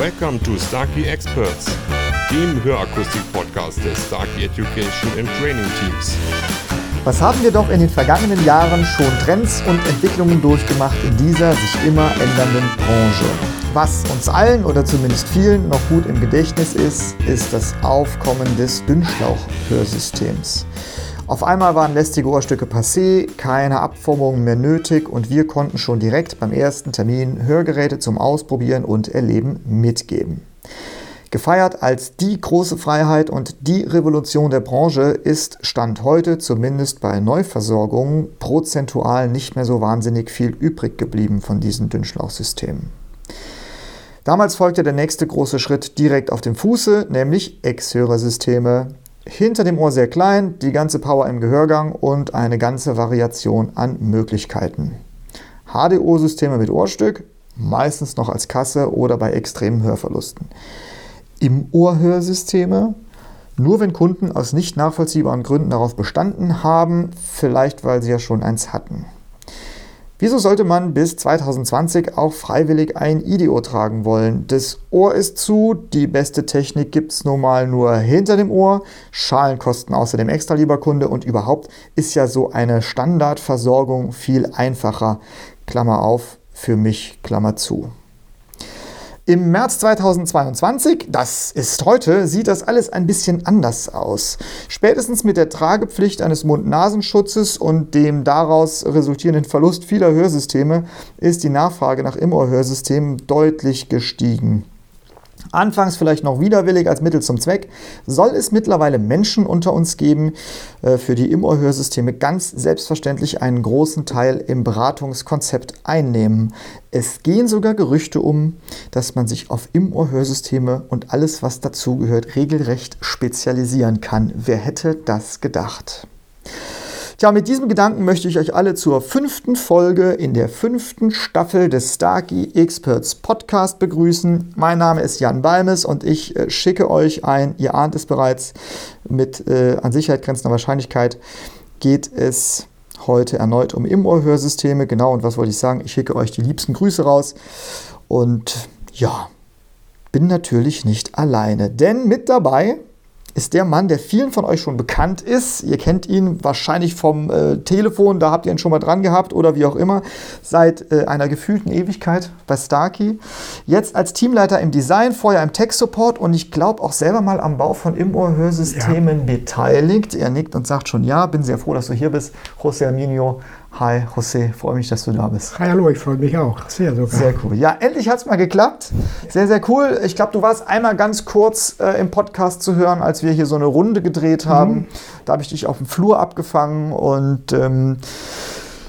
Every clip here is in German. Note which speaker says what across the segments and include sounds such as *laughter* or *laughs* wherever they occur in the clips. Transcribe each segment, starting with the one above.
Speaker 1: Welcome to Starkey Experts, dem Hörakustik-Podcast des Starkey Education and Training Teams.
Speaker 2: Was haben wir doch in den vergangenen Jahren schon Trends und Entwicklungen durchgemacht in dieser sich immer ändernden Branche? Was uns allen oder zumindest vielen noch gut im Gedächtnis ist, ist das Aufkommen des Dünnschlauchhörsystems. Auf einmal waren lästige Ohrstücke passé, keine Abformungen mehr nötig und wir konnten schon direkt beim ersten Termin Hörgeräte zum Ausprobieren und Erleben mitgeben. Gefeiert als die große Freiheit und die Revolution der Branche ist Stand heute zumindest bei Neuversorgungen prozentual nicht mehr so wahnsinnig viel übrig geblieben von diesen Dünnschlauchsystemen. Damals folgte der nächste große Schritt direkt auf dem Fuße, nämlich Ex-Hörersysteme, hinter dem Ohr sehr klein, die ganze Power im Gehörgang und eine ganze Variation an Möglichkeiten. HDO-Systeme mit Ohrstück, meistens noch als Kasse oder bei extremen Hörverlusten. Im Ohrhörsysteme, nur wenn Kunden aus nicht nachvollziehbaren Gründen darauf bestanden haben, vielleicht weil sie ja schon eins hatten. Wieso sollte man bis 2020 auch freiwillig ein IDO tragen wollen? Das Ohr ist zu, die beste Technik gibt es normal nur hinter dem Ohr, Schalen kosten außerdem extra, lieber Kunde, und überhaupt ist ja so eine Standardversorgung viel einfacher. Klammer auf, für mich, Klammer zu. Im März 2022, das ist heute, sieht das alles ein bisschen anders aus. Spätestens mit der Tragepflicht eines Mund-Nasenschutzes und dem daraus resultierenden Verlust vieler Hörsysteme ist die Nachfrage nach Immohr-Hörsystemen deutlich gestiegen. Anfangs vielleicht noch widerwillig als Mittel zum Zweck, soll es mittlerweile Menschen unter uns geben, äh, für die Immohr-Hörsysteme ganz selbstverständlich einen großen Teil im Beratungskonzept einnehmen. Es gehen sogar Gerüchte um, dass man sich auf Immohr-Hörsysteme und alles, was dazugehört, regelrecht spezialisieren kann. Wer hätte das gedacht? Tja, mit diesem Gedanken möchte ich euch alle zur fünften Folge in der fünften Staffel des Starkey Experts Podcast begrüßen. Mein Name ist Jan Balmes und ich äh, schicke euch ein, ihr ahnt es bereits, mit äh, an Sicherheit grenzender Wahrscheinlichkeit geht es heute erneut um Im-Ohr-Hörsysteme. Genau, und was wollte ich sagen? Ich schicke euch die liebsten Grüße raus. Und ja, bin natürlich nicht alleine, denn mit dabei ist der Mann, der vielen von euch schon bekannt ist. Ihr kennt ihn wahrscheinlich vom äh, Telefon, da habt ihr ihn schon mal dran gehabt oder wie auch immer, seit äh, einer gefühlten Ewigkeit bei Starkey. Jetzt als Teamleiter im Design, vorher im Tech-Support und ich glaube auch selber mal am Bau von Im-Ohr-Hörsystemen ja. beteiligt. Er nickt und sagt schon ja, bin sehr froh, dass du hier bist, José Arminio. Hi, José, freue mich, dass du da bist.
Speaker 3: Hi, hallo, ich freue mich auch.
Speaker 2: Sehr sogar. Sehr cool. Ja, endlich hat es mal geklappt. Sehr, sehr cool. Ich glaube, du warst einmal ganz kurz äh, im Podcast zu hören, als wir hier so eine Runde gedreht haben. Mhm. Da habe ich dich auf dem Flur abgefangen und ähm,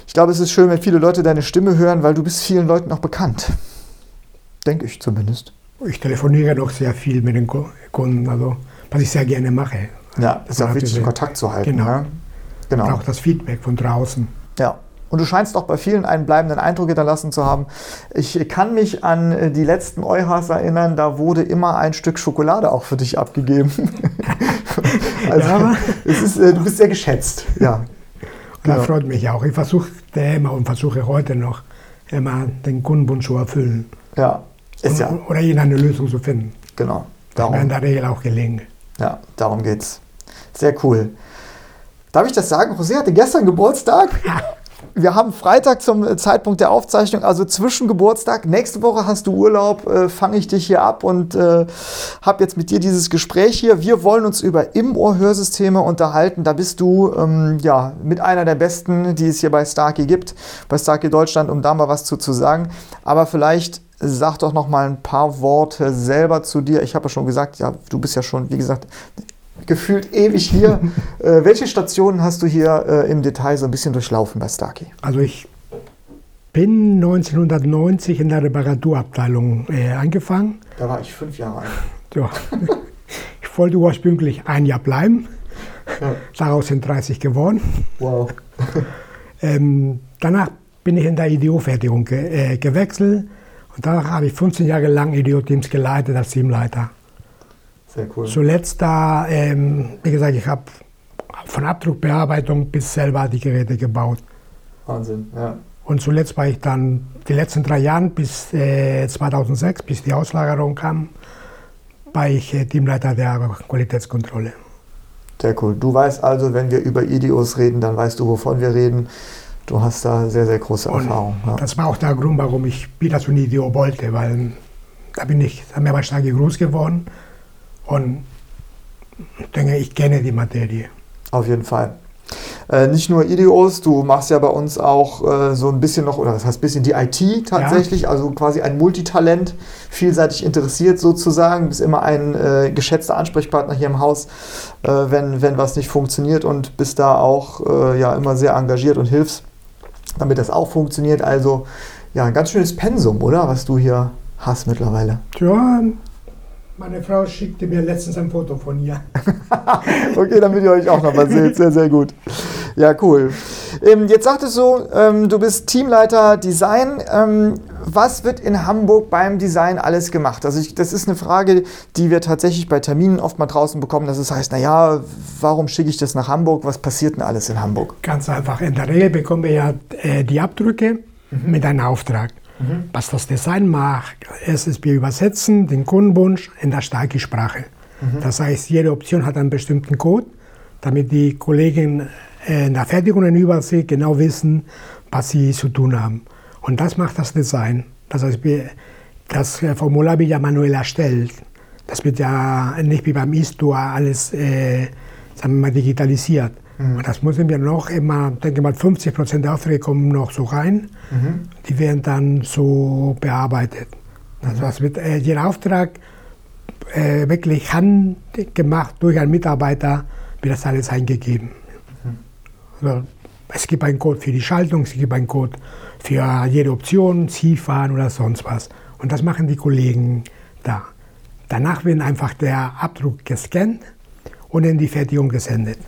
Speaker 2: ich glaube, es ist schön, wenn viele Leute deine Stimme hören, weil du bist vielen Leuten auch bekannt. Denke ich zumindest.
Speaker 3: Ich telefoniere doch sehr viel mit den Kunden, also was ich sehr gerne mache.
Speaker 2: Ja, es ist auch wichtig, Kontakt zu halten.
Speaker 3: Genau. Ja? genau. Und auch das Feedback von draußen.
Speaker 2: Ja. Und du scheinst auch bei vielen einen bleibenden Eindruck hinterlassen zu haben. Ich kann mich an äh, die letzten Euhas erinnern, da wurde immer ein Stück Schokolade auch für dich abgegeben. *laughs* also, ja, es ist, äh, du bist sehr geschätzt. Ja. *laughs*
Speaker 3: Das genau. freut mich auch. Ich versuche immer und versuche heute noch immer den Kundenwunsch zu erfüllen.
Speaker 2: Ja.
Speaker 3: Ist ja. Oder ihnen eine Lösung zu finden.
Speaker 2: Genau.
Speaker 3: Darum. Das mir in der Regel auch gelingen.
Speaker 2: Ja, darum geht's. Sehr cool. Darf ich das sagen? José hatte gestern Geburtstag. Wir haben Freitag zum Zeitpunkt der Aufzeichnung, also zwischen Geburtstag. Nächste Woche hast du Urlaub, äh, fange ich dich hier ab und äh, habe jetzt mit dir dieses Gespräch hier. Wir wollen uns über Im-Ohr-Hörsysteme unterhalten. Da bist du ähm, ja mit einer der besten, die es hier bei Starkey gibt, bei Starkey Deutschland, um da mal was zu, zu sagen. Aber vielleicht sag doch noch mal ein paar Worte selber zu dir. Ich habe ja schon gesagt, ja, du bist ja schon, wie gesagt, gefühlt ewig hier. *laughs* äh, welche Stationen hast du hier äh, im Detail so ein bisschen durchlaufen bei Starkey?
Speaker 3: Also ich bin 1990 in der Reparaturabteilung äh, angefangen.
Speaker 2: Da war ich fünf Jahre alt.
Speaker 3: Ja. ich wollte ursprünglich ein Jahr bleiben. Ja. Daraus sind 30 geworden.
Speaker 2: Wow. *laughs*
Speaker 3: ähm, danach bin ich in der IDO-Fertigung ge äh, gewechselt und danach habe ich 15 Jahre lang IDO-Teams geleitet als Teamleiter. Sehr cool. Zuletzt da, ähm, wie gesagt, ich habe von Abdruckbearbeitung bis selber die Geräte gebaut.
Speaker 2: Wahnsinn, ja.
Speaker 3: Und zuletzt war ich dann die letzten drei Jahre bis äh, 2006, bis die Auslagerung kam, war ich äh, Teamleiter der Qualitätskontrolle.
Speaker 2: Sehr cool. Du weißt also, wenn wir über IDOs reden, dann weißt du, wovon wir reden. Du hast da sehr, sehr große und Erfahrung.
Speaker 3: Ja. Das war auch der Grund, warum ich wieder zu IDO wollte, weil da bin ich, da bin ich stark groß geworden und denke, ich kenne die Materie.
Speaker 2: Auf jeden Fall. Äh, nicht nur IDOs, du machst ja bei uns auch äh, so ein bisschen noch, oder das heißt ein bisschen die IT tatsächlich, ja. also quasi ein Multitalent, vielseitig interessiert sozusagen, bist immer ein äh, geschätzter Ansprechpartner hier im Haus, äh, wenn, wenn was nicht funktioniert und bist da auch äh, ja immer sehr engagiert und hilfst, damit das auch funktioniert. Also ja, ein ganz schönes Pensum, oder? Was du hier hast mittlerweile.
Speaker 3: Ja, meine Frau schickte mir letztens ein Foto von ihr. *laughs*
Speaker 2: okay, damit ihr euch auch noch mal seht. Sehr, sehr gut. Ja, cool. Ähm, jetzt sagtest du, ähm, du bist Teamleiter Design. Ähm, was wird in Hamburg beim Design alles gemacht? Also ich, das ist eine Frage, die wir tatsächlich bei Terminen oft mal draußen bekommen, dass es heißt, naja, warum schicke ich das nach Hamburg? Was passiert denn alles in Hamburg?
Speaker 3: Ganz einfach. In der Regel bekommen wir ja äh, die Abdrücke mhm. mit einem Auftrag. Mhm. Was das Design macht, ist, ist, wir übersetzen den Kundenwunsch in der starke Sprache. Mhm. Das heißt, jede Option hat einen bestimmten Code, damit die Kollegen äh, in der Fertigung und Übersicht genau wissen, was sie zu tun haben. Und das macht das Design. Das heißt, das Formular wird ja manuell erstellt. Das wird ja nicht wie beim E-Store alles äh, sagen wir mal, digitalisiert. Mhm. Das müssen wir noch immer, denke mal, 50 Prozent der Aufträge kommen noch so rein. Mhm. Die werden dann so bearbeitet. Also das wird äh, jeder Auftrag äh, wirklich handgemacht durch einen Mitarbeiter, wird das alles eingegeben. Mhm. Also, es gibt einen Code für die Schaltung, es gibt einen Code für jede Option, Zielfahren oder sonst was. Und das machen die Kollegen da. Danach wird einfach der Abdruck gescannt und in die Fertigung gesendet.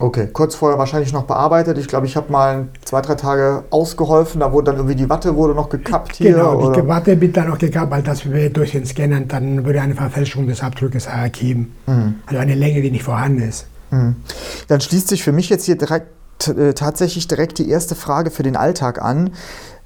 Speaker 2: Okay, kurz vorher wahrscheinlich noch bearbeitet. Ich glaube, ich habe mal zwei, drei Tage ausgeholfen. Da wurde dann irgendwie die Watte wurde noch gekappt hier.
Speaker 3: Genau, oder? die Watte wird dann noch gekappt, weil das durch den Scanner dann würde eine Verfälschung des Abdruckes ergeben. Mhm. Also eine Länge, die nicht vorhanden ist. Mhm.
Speaker 2: Dann schließt sich für mich jetzt hier direkt äh, tatsächlich direkt die erste Frage für den Alltag an.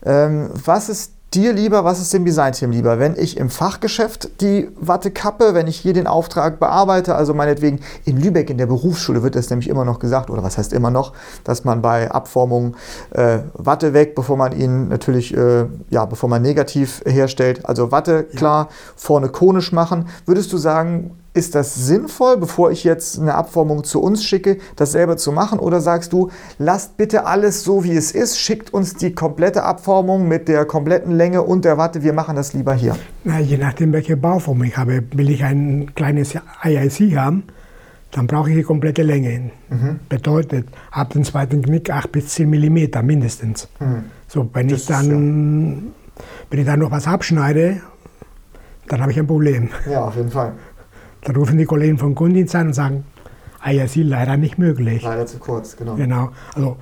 Speaker 2: Ähm, was ist dir lieber, was ist dem Designteam lieber? Wenn ich im Fachgeschäft die Watte kappe, wenn ich hier den Auftrag bearbeite, also meinetwegen in Lübeck in der Berufsschule wird das nämlich immer noch gesagt, oder was heißt immer noch, dass man bei Abformungen äh, Watte weg, bevor man ihn natürlich, äh, ja, bevor man negativ herstellt, also Watte klar, vorne konisch machen. Würdest du sagen, ist das sinnvoll, bevor ich jetzt eine Abformung zu uns schicke, das selber zu machen? Oder sagst du, lasst bitte alles so, wie es ist, schickt uns die komplette Abformung mit der kompletten Länge und der Watte, wir machen das lieber hier?
Speaker 3: Na, je nachdem, welche Bauform ich habe. Will ich ein kleines IIC haben, dann brauche ich die komplette Länge. Mhm. Bedeutet, ab dem zweiten Knick 8 bis 10 mm mindestens. Mhm. So, wenn ich, dann, wenn ich dann noch was abschneide, dann habe ich ein Problem.
Speaker 2: Ja, auf jeden Fall.
Speaker 3: Dann rufen die Kollegen vom Kundendienst an und sagen, ah ja, sie leider nicht möglich.
Speaker 2: Leider zu kurz, genau.
Speaker 3: Genau. Also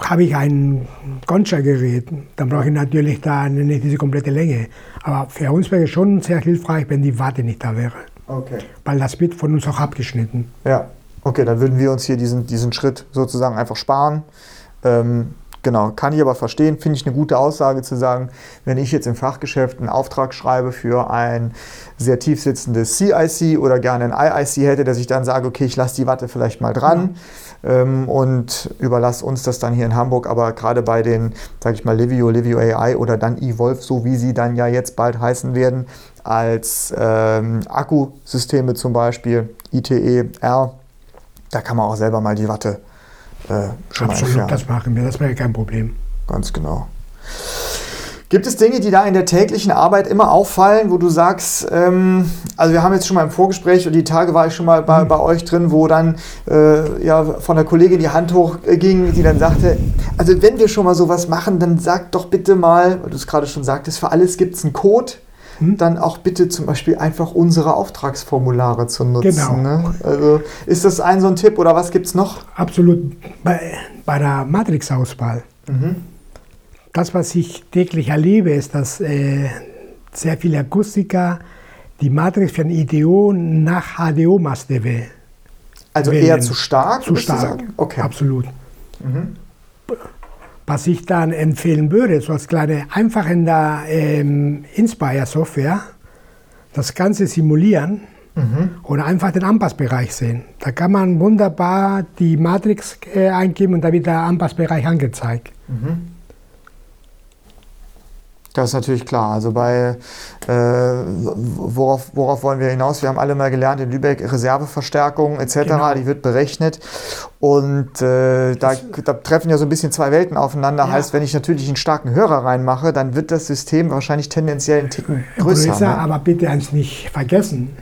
Speaker 3: habe ich ein Concha-Gerät, dann brauche ich natürlich da nicht diese komplette Länge. Aber für uns wäre es schon sehr hilfreich, wenn die Warte nicht da wäre.
Speaker 2: Okay.
Speaker 3: Weil das wird von uns auch abgeschnitten.
Speaker 2: Ja, okay, dann würden wir uns hier diesen, diesen Schritt sozusagen einfach sparen. Ähm, Genau, kann ich aber verstehen, finde ich eine gute Aussage zu sagen, wenn ich jetzt im Fachgeschäft einen Auftrag schreibe für ein sehr tief sitzendes CIC oder gerne ein IIC hätte, dass ich dann sage, okay, ich lasse die Watte vielleicht mal dran ja. ähm, und überlasse uns das dann hier in Hamburg. Aber gerade bei den, sage ich mal, Livio, Livio AI oder dann eVolve, so wie sie dann ja jetzt bald heißen werden, als ähm, Akkusysteme zum Beispiel, ITE R, da kann man auch selber mal die Watte
Speaker 3: äh, schon Absolut, mal das machen wir, das wäre kein Problem.
Speaker 2: Ganz genau. Gibt es Dinge, die da in der täglichen Arbeit immer auffallen, wo du sagst, ähm, also wir haben jetzt schon mal im Vorgespräch und die Tage war ich schon mal bei, mhm. bei euch drin, wo dann äh, ja, von der Kollegin die Hand hochging, die dann sagte, also wenn wir schon mal sowas machen, dann sag doch bitte mal, weil du es gerade schon sagtest, für alles gibt es einen Code hm? dann auch bitte zum Beispiel einfach unsere Auftragsformulare zu nutzen. Genau. Ne? Also ist das ein so ein Tipp oder was gibt es noch?
Speaker 3: Absolut. Bei, bei der Matrix-Auswahl. Mhm. Das, was ich täglich erlebe, ist, dass äh, sehr viele Akustiker die Matrix für ein IDO nach HDO-Maßstäbe
Speaker 2: Also wählen. eher zu stark?
Speaker 3: Zu stark, okay. absolut. Mhm. Was ich dann empfehlen würde, so als kleine, einfach in der ähm, Inspire-Software das Ganze simulieren mhm. oder einfach den Anpassbereich sehen. Da kann man wunderbar die Matrix äh, eingeben und da wird der Anpassbereich angezeigt. Mhm.
Speaker 2: Das ist natürlich klar. Also bei äh, worauf, worauf wollen wir hinaus? Wir haben alle mal gelernt in Lübeck Reserveverstärkung etc. Genau. Die wird berechnet und äh, da, da, treffen ja so ein bisschen zwei Welten aufeinander. Ja. Heißt, wenn ich natürlich einen starken Hörer reinmache, dann wird das System wahrscheinlich tendenziell einen Ticken größer. größer
Speaker 3: ne? Aber bitte eins nicht vergessen.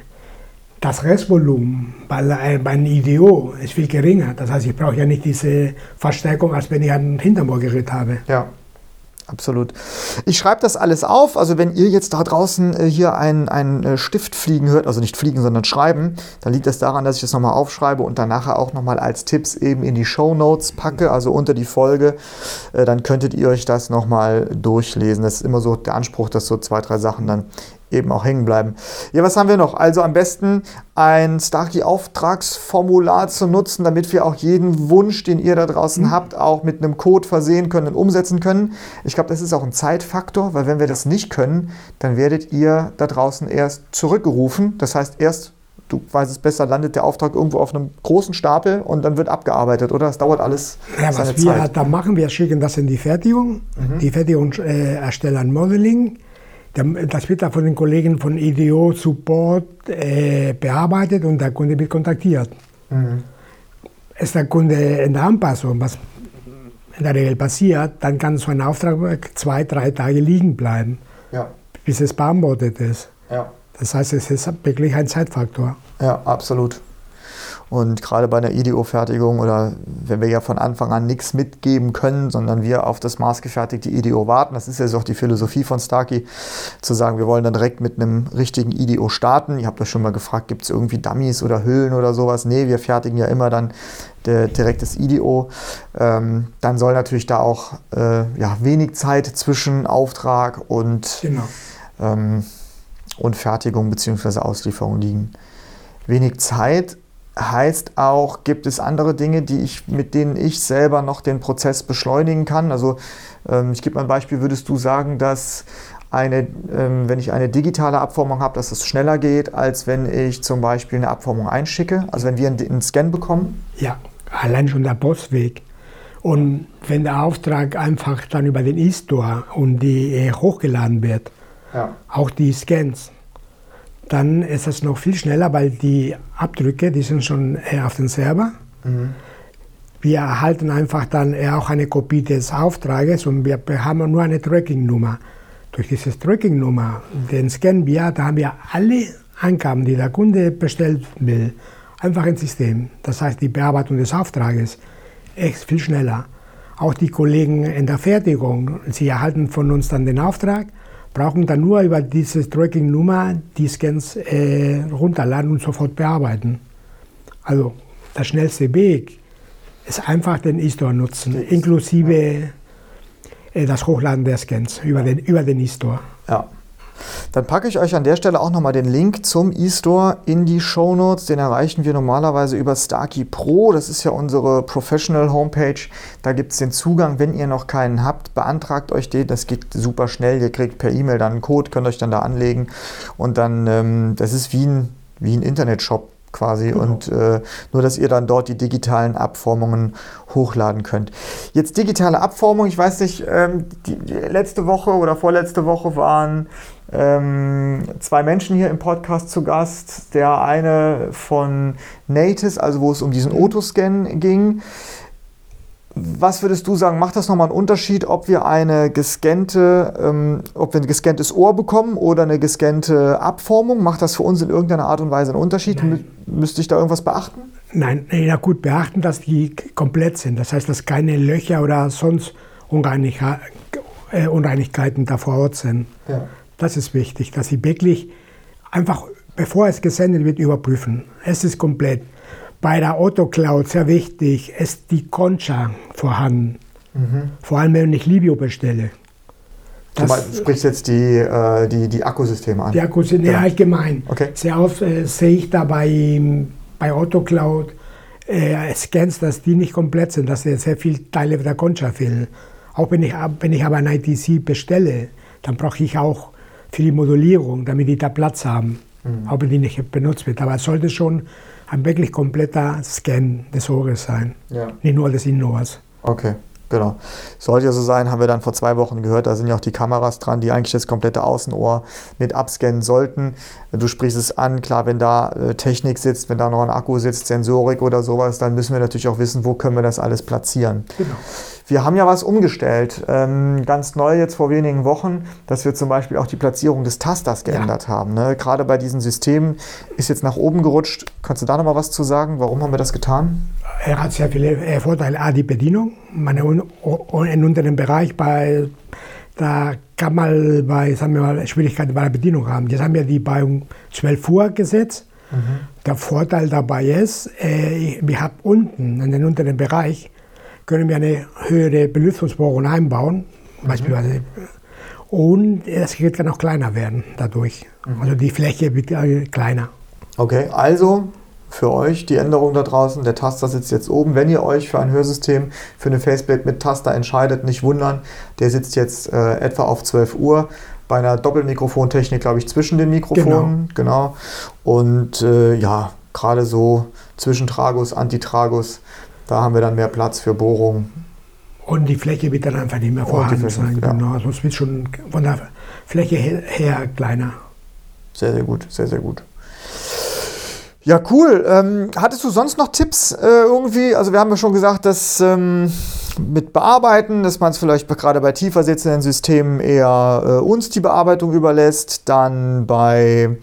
Speaker 3: Das Restvolumen bei, äh, bei einem IDO ist viel geringer. Das heißt, ich brauche ja nicht diese Verstärkung, als wenn ich ein Hintermoorgerät habe.
Speaker 2: Ja. Absolut. Ich schreibe das alles auf. Also wenn ihr jetzt da draußen äh, hier einen, äh, Stift fliegen hört, also nicht fliegen, sondern schreiben, dann liegt das daran, dass ich das nochmal aufschreibe und dann nachher auch nochmal als Tipps eben in die Show Notes packe, also unter die Folge. Äh, dann könntet ihr euch das nochmal durchlesen. Das ist immer so der Anspruch, dass so zwei, drei Sachen dann eben auch hängen bleiben. Ja, was haben wir noch? Also am besten ein Starkey-Auftragsformular zu nutzen, damit wir auch jeden Wunsch, den ihr da draußen mhm. habt, auch mit einem Code versehen können und umsetzen können. Ich glaube, das ist auch ein Zeitfaktor, weil wenn wir das nicht können, dann werdet ihr da draußen erst zurückgerufen. Das heißt, erst du weißt es besser, landet der Auftrag irgendwo auf einem großen Stapel und dann wird abgearbeitet, oder? Das dauert alles.
Speaker 3: Ja, was wir da machen, wir schicken das in die Fertigung. Mhm. Die Fertigung äh, erstellt ein Modeling das wird dann von den Kollegen von IDO Support äh, bearbeitet und der Kunde wird kontaktiert. Mhm. Ist der Kunde in der Anpassung, was in der Regel passiert, dann kann so ein Auftrag zwei, drei Tage liegen bleiben, ja. bis es beantwortet ist. Ja. Das heißt, es ist wirklich ein Zeitfaktor.
Speaker 2: Ja, absolut. Und gerade bei einer IDO-Fertigung oder wenn wir ja von Anfang an nichts mitgeben können, sondern wir auf das maßgefertigte IDO warten, das ist ja so auch die Philosophie von Starkey, zu sagen, wir wollen dann direkt mit einem richtigen IDO starten. Ihr habt euch schon mal gefragt, gibt es irgendwie Dummies oder Hüllen oder sowas? Nee, wir fertigen ja immer dann direkt das IDO. Ähm, dann soll natürlich da auch äh, ja, wenig Zeit zwischen Auftrag und, genau. ähm, und Fertigung bzw. Auslieferung liegen. Wenig Zeit heißt auch, gibt es andere Dinge, die ich, mit denen ich selber noch den Prozess beschleunigen kann? Also ähm, ich gebe mal ein Beispiel, würdest du sagen, dass eine, ähm, wenn ich eine digitale Abformung habe, dass es schneller geht, als wenn ich zum Beispiel eine Abformung einschicke? Also wenn wir einen, einen Scan bekommen?
Speaker 3: Ja, allein schon der Postweg. Und wenn der Auftrag einfach dann über den E-Store und die äh, hochgeladen wird, ja. auch die Scans, dann ist es noch viel schneller, weil die Abdrücke, die sind schon auf dem Server. Mhm. Wir erhalten einfach dann auch eine Kopie des Auftrages und wir haben nur eine Tracking-Nummer. Durch diese Tracking-Nummer, den scannen wir, da haben wir alle Angaben, die der Kunde bestellt will, einfach im System. Das heißt, die Bearbeitung des Auftrages ist viel schneller. Auch die Kollegen in der Fertigung, sie erhalten von uns dann den Auftrag brauchen dann nur über diese Tracking-Nummer die Scans äh, runterladen und sofort bearbeiten. Also der schnellste Weg ist einfach den E-Store nutzen, inklusive äh, das Hochladen der Scans über den, über den E-Store.
Speaker 2: Ja. Dann packe ich euch an der Stelle auch nochmal den Link zum eStore in die Show Notes. Den erreichen wir normalerweise über Starkey Pro. Das ist ja unsere Professional Homepage. Da gibt es den Zugang. Wenn ihr noch keinen habt, beantragt euch den. Das geht super schnell. Ihr kriegt per E-Mail dann einen Code, könnt euch dann da anlegen. Und dann, ähm, das ist wie ein, wie ein Internetshop quasi genau. und äh, nur, dass ihr dann dort die digitalen Abformungen hochladen könnt. Jetzt digitale Abformung, ich weiß nicht, ähm, die, die letzte Woche oder vorletzte Woche waren ähm, zwei Menschen hier im Podcast zu Gast. Der eine von Natis, also wo es um diesen Otoscan ging. Was würdest du sagen, macht das nochmal einen Unterschied, ob wir eine gescannte, ähm, ob wir ein gescanntes Ohr bekommen oder eine gescannte Abformung? Macht das für uns in irgendeiner Art und Weise einen Unterschied? Nein. Müsste ich da irgendwas beachten?
Speaker 3: Nein, ja gut, beachten, dass die komplett sind. Das heißt, dass keine Löcher oder sonst äh, Unreinigkeiten da vor Ort sind. Ja. Das ist wichtig, dass sie wirklich einfach, bevor es gesendet wird, überprüfen. Es ist komplett. Bei der Autocloud sehr wichtig, ist die Concha vorhanden. Mhm. Vor allem, wenn ich Libio bestelle.
Speaker 2: Das, du sprichst jetzt die, äh, die, die Akkusysteme an?
Speaker 3: Die Akkusysteme, ja. allgemein. Okay. Sehr oft äh, sehe ich da bei, bei Autocloud äh, Scans, dass die nicht komplett sind, dass sehr viele Teile der Concha fehlen. Auch wenn ich, wenn ich aber ein ITC bestelle, dann brauche ich auch für die Modulierung, damit die da Platz haben, mhm. auch wenn die nicht benutzt wird. Aber es sollte schon ein wirklich kompletter Scan des Ohres sein, ja. nicht nur des Innenohrs.
Speaker 2: Okay. Genau. Sollte ja so sein, haben wir dann vor zwei Wochen gehört, da sind ja auch die Kameras dran, die eigentlich das komplette Außenohr mit abscannen sollten. Du sprichst es an, klar, wenn da äh, Technik sitzt, wenn da noch ein Akku sitzt, Sensorik oder sowas, dann müssen wir natürlich auch wissen, wo können wir das alles platzieren. Genau. Wir haben ja was umgestellt, ähm, ganz neu jetzt vor wenigen Wochen, dass wir zum Beispiel auch die Platzierung des Tasters geändert ja. haben. Ne? Gerade bei diesen Systemen ist jetzt nach oben gerutscht. Kannst du da noch mal was zu sagen? Warum haben wir das getan?
Speaker 3: Er hat sehr viele äh, Vorteile. A, die Bedienung. Meine, in unteren Bereich bei da kann man bei, sagen wir mal, Schwierigkeiten bei der Bedienung haben. Jetzt haben wir die bei 12 Uhr gesetzt. Mhm. Der Vorteil dabei ist, äh, wir haben unten, in den unteren Bereich, können wir eine höhere Belüftungsbohrung einbauen, mhm. beispielsweise. Und das Gerät kann auch kleiner werden dadurch. Mhm. Also die Fläche wird äh, kleiner.
Speaker 2: Okay, also für euch die Änderung da draußen. Der Taster sitzt jetzt oben. Wenn ihr euch für ein Hörsystem, für eine Faceplate mit Taster entscheidet, nicht wundern. Der sitzt jetzt äh, etwa auf 12 Uhr. Bei einer Doppelmikrofontechnik, glaube ich, zwischen den Mikrofonen. Genau. genau. Und äh, ja, gerade so zwischen Tragus, Antitragus, da haben wir dann mehr Platz für Bohrungen.
Speaker 3: Und die Fläche wird dann einfach nicht mehr vorhanden sein. Ja. Genau. Also wird schon von der Fläche her, her kleiner.
Speaker 2: Sehr, sehr gut, sehr, sehr gut. Ja, cool. Ähm, hattest du sonst noch Tipps äh, irgendwie? Also wir haben ja schon gesagt, dass ähm, mit Bearbeiten, dass man es vielleicht gerade bei tiefer sitzenden Systemen eher äh, uns die Bearbeitung überlässt. Dann bei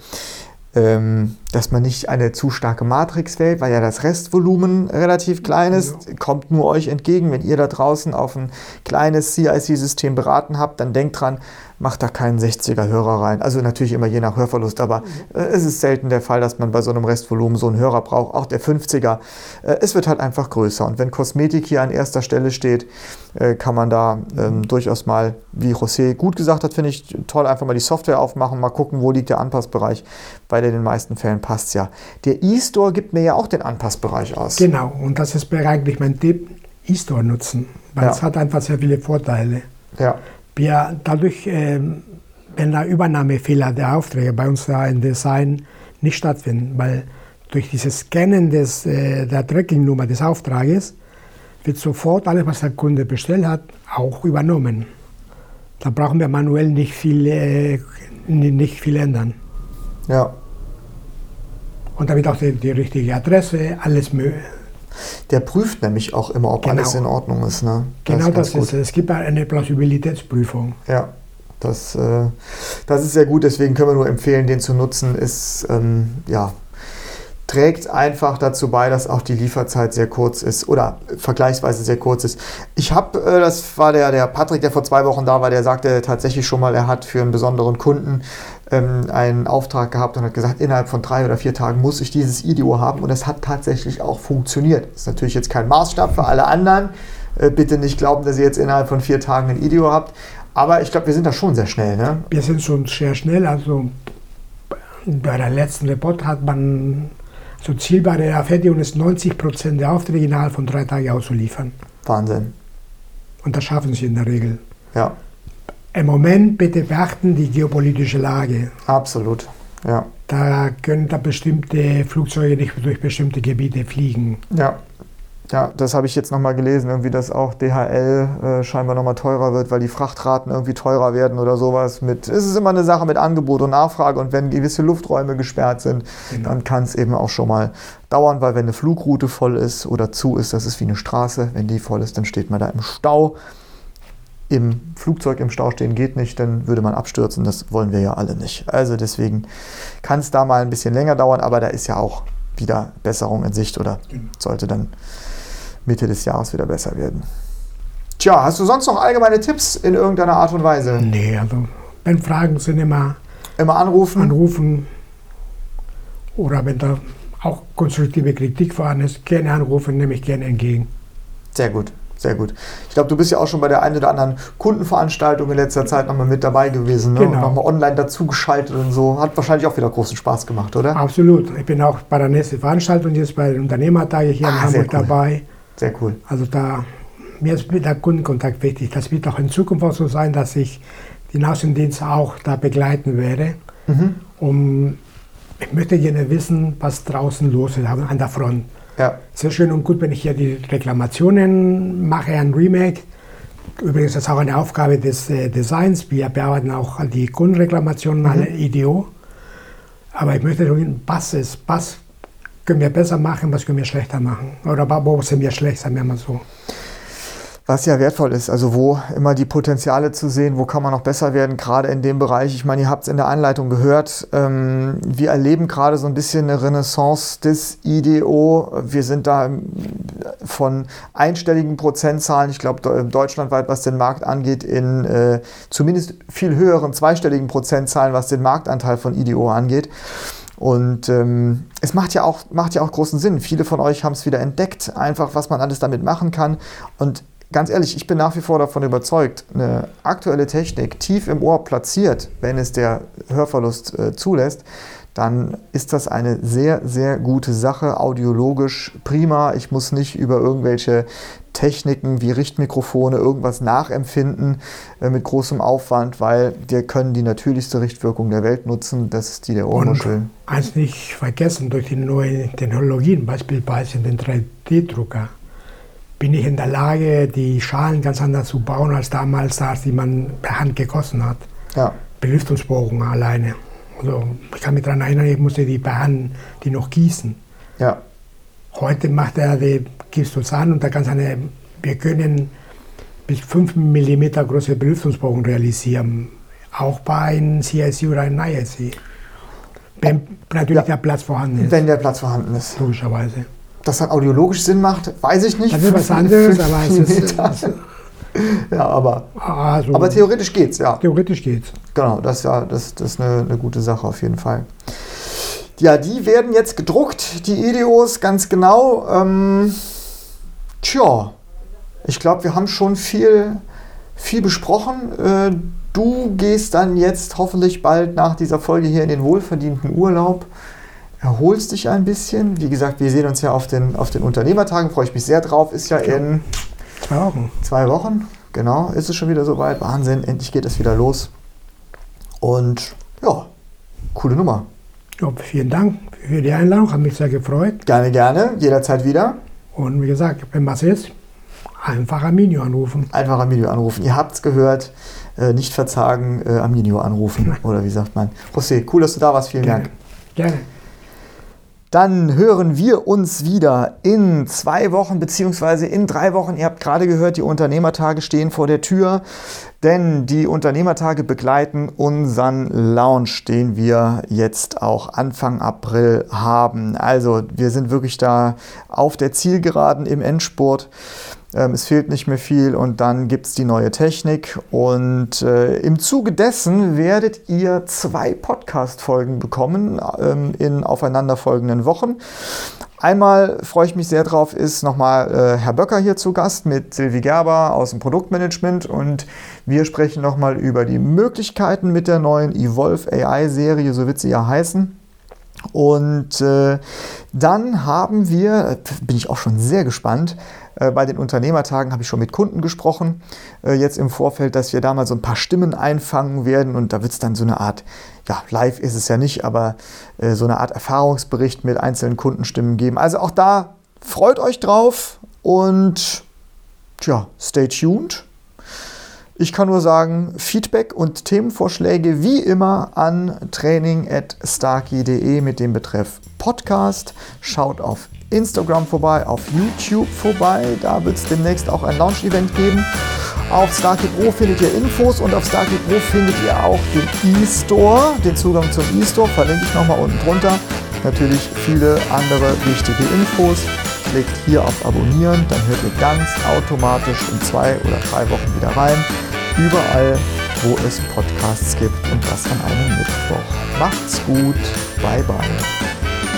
Speaker 2: ähm, dass man nicht eine zu starke Matrix wählt, weil ja das Restvolumen relativ klein ist, ja. kommt nur euch entgegen. Wenn ihr da draußen auf ein kleines CIC-System beraten habt, dann denkt dran, macht da keinen 60er-Hörer rein. Also natürlich immer je nach Hörverlust, aber äh, es ist selten der Fall, dass man bei so einem Restvolumen so einen Hörer braucht. Auch der 50er. Äh, es wird halt einfach größer. Und wenn Kosmetik hier an erster Stelle steht, äh, kann man da ähm, durchaus mal, wie José gut gesagt hat, finde ich toll, einfach mal die Software aufmachen, mal gucken, wo liegt der Anpassbereich. Weil in den meisten Fällen passt es ja. Der E-Store gibt mir ja auch den Anpassbereich aus.
Speaker 3: Genau, und das ist eigentlich mein Tipp, E-Store nutzen, weil ja. es hat einfach sehr viele Vorteile. Ja wir dadurch, äh, wenn da Übernahmefehler der Aufträge bei uns da im Design nicht stattfinden, weil durch dieses Scannen des, äh, der Tracking-Nummer des Auftrages wird sofort alles, was der Kunde bestellt hat, auch übernommen. Da brauchen wir manuell nicht viel, äh, nicht viel ändern.
Speaker 2: Ja.
Speaker 3: Und damit auch die, die richtige Adresse, alles möglich
Speaker 2: der prüft nämlich auch immer, ob genau. alles in Ordnung ist. Ne?
Speaker 3: Das genau ist das ist es. Es gibt eine Plausibilitätsprüfung.
Speaker 2: Ja, das, äh, das ist sehr gut. Deswegen können wir nur empfehlen, den zu nutzen. Ist ähm, ja trägt einfach dazu bei, dass auch die Lieferzeit sehr kurz ist oder vergleichsweise sehr kurz ist. Ich habe, äh, das war der, der Patrick, der vor zwei Wochen da war, der sagte tatsächlich schon mal, er hat für einen besonderen Kunden ähm, einen Auftrag gehabt und hat gesagt, innerhalb von drei oder vier Tagen muss ich dieses IDO haben und es hat tatsächlich auch funktioniert. Das ist natürlich jetzt kein Maßstab für alle anderen. Äh, bitte nicht glauben, dass ihr jetzt innerhalb von vier Tagen ein IDO habt. Aber ich glaube, wir sind da schon sehr schnell. Ne?
Speaker 3: Wir sind schon sehr schnell. Also bei der letzten Report hat man so Ziel bei Fertigung ist 90 Prozent der Aufträge innerhalb von drei Tagen auszuliefern.
Speaker 2: Wahnsinn.
Speaker 3: Und das schaffen sie in der Regel.
Speaker 2: Ja.
Speaker 3: Im Moment bitte beachten die geopolitische Lage.
Speaker 2: Absolut, ja.
Speaker 3: Da können da bestimmte Flugzeuge nicht durch bestimmte Gebiete fliegen.
Speaker 2: Ja. Ja, das habe ich jetzt nochmal gelesen, irgendwie, dass auch DHL äh, scheinbar nochmal teurer wird, weil die Frachtraten irgendwie teurer werden oder sowas. Mit, es ist immer eine Sache mit Angebot und Nachfrage und wenn gewisse Lufträume gesperrt sind, genau. dann kann es eben auch schon mal dauern, weil wenn eine Flugroute voll ist oder zu ist, das ist wie eine Straße, wenn die voll ist, dann steht man da im Stau. Im Flugzeug im Stau stehen geht nicht, dann würde man abstürzen, das wollen wir ja alle nicht. Also deswegen kann es da mal ein bisschen länger dauern, aber da ist ja auch wieder Besserung in Sicht oder genau. sollte dann Mitte des Jahres wieder besser werden. Tja, hast du sonst noch allgemeine Tipps in irgendeiner Art und Weise?
Speaker 3: Nee, also wenn Fragen sind immer.
Speaker 2: Immer anrufen?
Speaker 3: Anrufen. Oder wenn da auch konstruktive Kritik vorhanden ist, gerne anrufen, nehme ich gerne entgegen.
Speaker 2: Sehr gut. Sehr gut. Ich glaube, du bist ja auch schon bei der einen oder anderen Kundenveranstaltung in letzter Zeit nochmal mit dabei gewesen. Ne? Genau. nochmal online dazugeschaltet und so. Hat wahrscheinlich auch wieder großen Spaß gemacht, oder?
Speaker 3: Absolut. Ich bin auch bei der nächsten Veranstaltung jetzt bei den Unternehmertagen hier ah, in Hamburg cool. dabei.
Speaker 2: Sehr cool.
Speaker 3: Also da mir ist der Kundenkontakt wichtig. Das wird auch in Zukunft auch so sein, dass ich den Außendienst auch da begleiten werde. Mhm. Um, ich möchte gerne wissen, was draußen los ist an der Front. Ja. Sehr schön und gut, wenn ich hier die Reklamationen mache, ein Remake. Übrigens ist das auch eine Aufgabe des äh, Designs. Wir bearbeiten auch die Kundenreklamationen mhm. alle IDO. Aber ich möchte wissen, was ist, was können wir besser machen, was können wir schlechter machen? Oder wo sind wir schlecht, sagen wir mal so.
Speaker 2: Was ja wertvoll ist, also wo immer die Potenziale zu sehen, wo kann man noch besser werden, gerade in dem Bereich. Ich meine, ihr habt es in der Einleitung gehört, ähm, wir erleben gerade so ein bisschen eine Renaissance des IDO. Wir sind da von einstelligen Prozentzahlen, ich glaube deutschlandweit, was den Markt angeht, in äh, zumindest viel höheren zweistelligen Prozentzahlen, was den Marktanteil von IDO angeht. Und ähm, es macht ja, auch, macht ja auch großen Sinn. Viele von euch haben es wieder entdeckt, einfach was man alles damit machen kann. Und ganz ehrlich, ich bin nach wie vor davon überzeugt, eine aktuelle Technik tief im Ohr platziert, wenn es der Hörverlust äh, zulässt, dann ist das eine sehr, sehr gute Sache, audiologisch prima. Ich muss nicht über irgendwelche Techniken wie Richtmikrofone irgendwas nachempfinden äh, mit großem Aufwand, weil wir können die natürlichste Richtwirkung der Welt nutzen, das ist die der Ohrmuschel. Und
Speaker 3: eins nicht vergessen, durch die neuen Technologien, beispielsweise den 3D-Drucker, bin ich in der Lage, die Schalen ganz anders zu bauen als damals, als die man per Hand gegossen hat. Ja. Belüftungsbogen alleine. Also ich kann mich daran erinnern, ich musste die per Hand die noch gießen. Ja. Heute macht er die, gibst es an und da kannst eine, wir können bis 5 mm große Belüftungsbogen realisieren. Auch bei einem CIC oder einem ISC. Wenn natürlich ja. der Platz vorhanden ist.
Speaker 2: Wenn der Platz vorhanden ist.
Speaker 3: Logischerweise
Speaker 2: das dann audiologisch Sinn macht, weiß ich nicht.
Speaker 3: Das ist was anderes, aber es ist. *laughs*
Speaker 2: ja, aber, also, aber theoretisch geht's, ja.
Speaker 3: Theoretisch geht's.
Speaker 2: Genau, das, ja, das, das ist eine, eine gute Sache auf jeden Fall. Ja, die werden jetzt gedruckt, die Ideos, ganz genau. Ähm, tja, ich glaube, wir haben schon viel, viel besprochen. Äh, du gehst dann jetzt hoffentlich bald nach dieser Folge hier in den wohlverdienten Urlaub erholst dich ein bisschen. Wie gesagt, wir sehen uns ja auf den, auf den Unternehmertagen, freue ich mich sehr drauf. Ist ja in
Speaker 3: zwei Wochen.
Speaker 2: Zwei Wochen, genau, ist es schon wieder soweit. Wahnsinn, endlich geht es wieder los. Und ja, coole Nummer.
Speaker 3: Ja, vielen Dank für die Einladung, hat mich sehr gefreut.
Speaker 2: Gerne, gerne, jederzeit wieder.
Speaker 3: Und wie gesagt, wenn was ist, einfach Aminio anrufen.
Speaker 2: Einfach Aminio anrufen. Ihr habt es gehört, äh, nicht verzagen, äh, Aminio anrufen. Oder wie sagt man? José, cool, dass du da warst. Vielen
Speaker 3: Gerne.
Speaker 2: Dank.
Speaker 3: Gerne.
Speaker 2: Dann hören wir uns wieder in zwei Wochen beziehungsweise in drei Wochen. Ihr habt gerade gehört, die Unternehmertage stehen vor der Tür, denn die Unternehmertage begleiten unseren Launch, den wir jetzt auch Anfang April haben. Also wir sind wirklich da auf der Zielgeraden im Endspurt. Ähm, es fehlt nicht mehr viel und dann gibt es die neue Technik. Und äh, im Zuge dessen werdet ihr zwei Podcast-Folgen bekommen ähm, in aufeinanderfolgenden Wochen. Einmal freue ich mich sehr drauf, ist nochmal äh, Herr Böcker hier zu Gast mit Silvi Gerber aus dem Produktmanagement und wir sprechen nochmal über die Möglichkeiten mit der neuen Evolve AI-Serie, so wird sie ja heißen. Und äh, dann haben wir, bin ich auch schon sehr gespannt, äh, bei den Unternehmertagen habe ich schon mit Kunden gesprochen, äh, jetzt im Vorfeld, dass wir da mal so ein paar Stimmen einfangen werden und da wird es dann so eine Art, ja, live ist es ja nicht, aber äh, so eine Art Erfahrungsbericht mit einzelnen Kundenstimmen geben. Also auch da freut euch drauf und tja, stay tuned. Ich kann nur sagen, Feedback und Themenvorschläge wie immer an training.starkey.de mit dem Betreff Podcast. Schaut auf Instagram vorbei, auf YouTube vorbei. Da wird es demnächst auch ein Launch-Event geben. Auf Starkey Pro findet ihr Infos und auf Starkey Pro findet ihr auch den E-Store, den Zugang zum E-Store, verlinke ich nochmal unten drunter. Natürlich viele andere wichtige Infos. Klickt hier auf Abonnieren, dann hört ihr ganz automatisch in zwei oder drei Wochen wieder rein. Überall, wo es Podcasts gibt und das an einem Mittwoch. Macht's gut, bye bye.